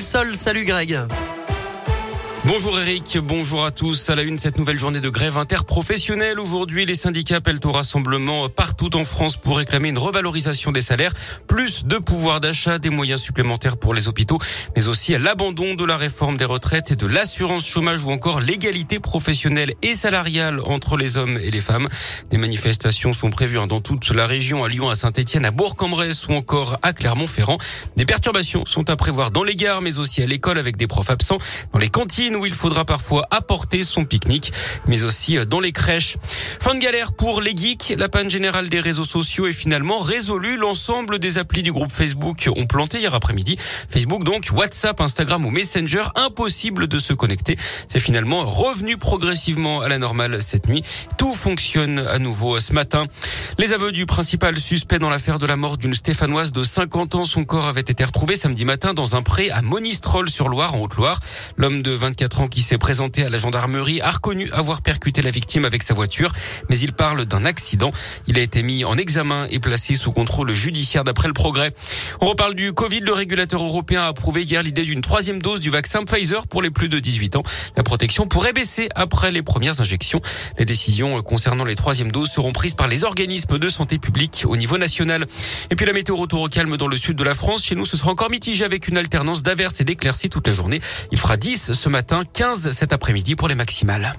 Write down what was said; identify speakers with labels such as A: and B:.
A: Salut Greg.
B: Bonjour Eric, bonjour à tous. À la une, cette nouvelle journée de grève interprofessionnelle. Aujourd'hui, les syndicats appellent au rassemblement partout en France pour réclamer une revalorisation des salaires, plus de pouvoir d'achat, des moyens supplémentaires pour les hôpitaux, mais aussi l'abandon de la réforme des retraites et de l'assurance chômage ou encore l'égalité professionnelle et salariale entre les hommes et les femmes. Des manifestations sont prévues hein, dans toute la région, à Lyon, à Saint-Etienne, à Bourg-en-Bresse ou encore à Clermont-Ferrand. Des perturbations sont à prévoir dans les gares, mais aussi à l'école avec des profs absents, dans les cantines où il faudra parfois apporter son pique-nique, mais aussi dans les crèches. Fin de galère pour les geeks. La panne générale des réseaux sociaux est finalement résolue. L'ensemble des applis du groupe Facebook ont planté hier après-midi. Facebook donc, WhatsApp, Instagram ou Messenger, impossible de se connecter. C'est finalement revenu progressivement à la normale cette nuit. Tout fonctionne à nouveau ce matin. Les aveux du principal suspect dans l'affaire de la mort d'une Stéphanoise de 50 ans, son corps avait été retrouvé samedi matin dans un pré à Monistrol sur Loire en Haute-Loire. L'homme de 24 qui s'est présenté à la gendarmerie a reconnu avoir percuté la victime avec sa voiture, mais il parle d'un accident. Il a été mis en examen et placé sous contrôle judiciaire d'après le progrès. On reparle du Covid. Le régulateur européen a approuvé hier l'idée d'une troisième dose du vaccin Pfizer pour les plus de 18 ans. La protection pourrait baisser après les premières injections. Les décisions concernant les troisièmes doses seront prises par les organismes de santé publique au niveau national. Et puis la météo retour au calme dans le sud de la France. Chez nous, ce sera encore mitigé avec une alternance d'averses et d'éclaircies toute la journée. Il fera 10 ce matin 15 cet après-midi pour les maximales.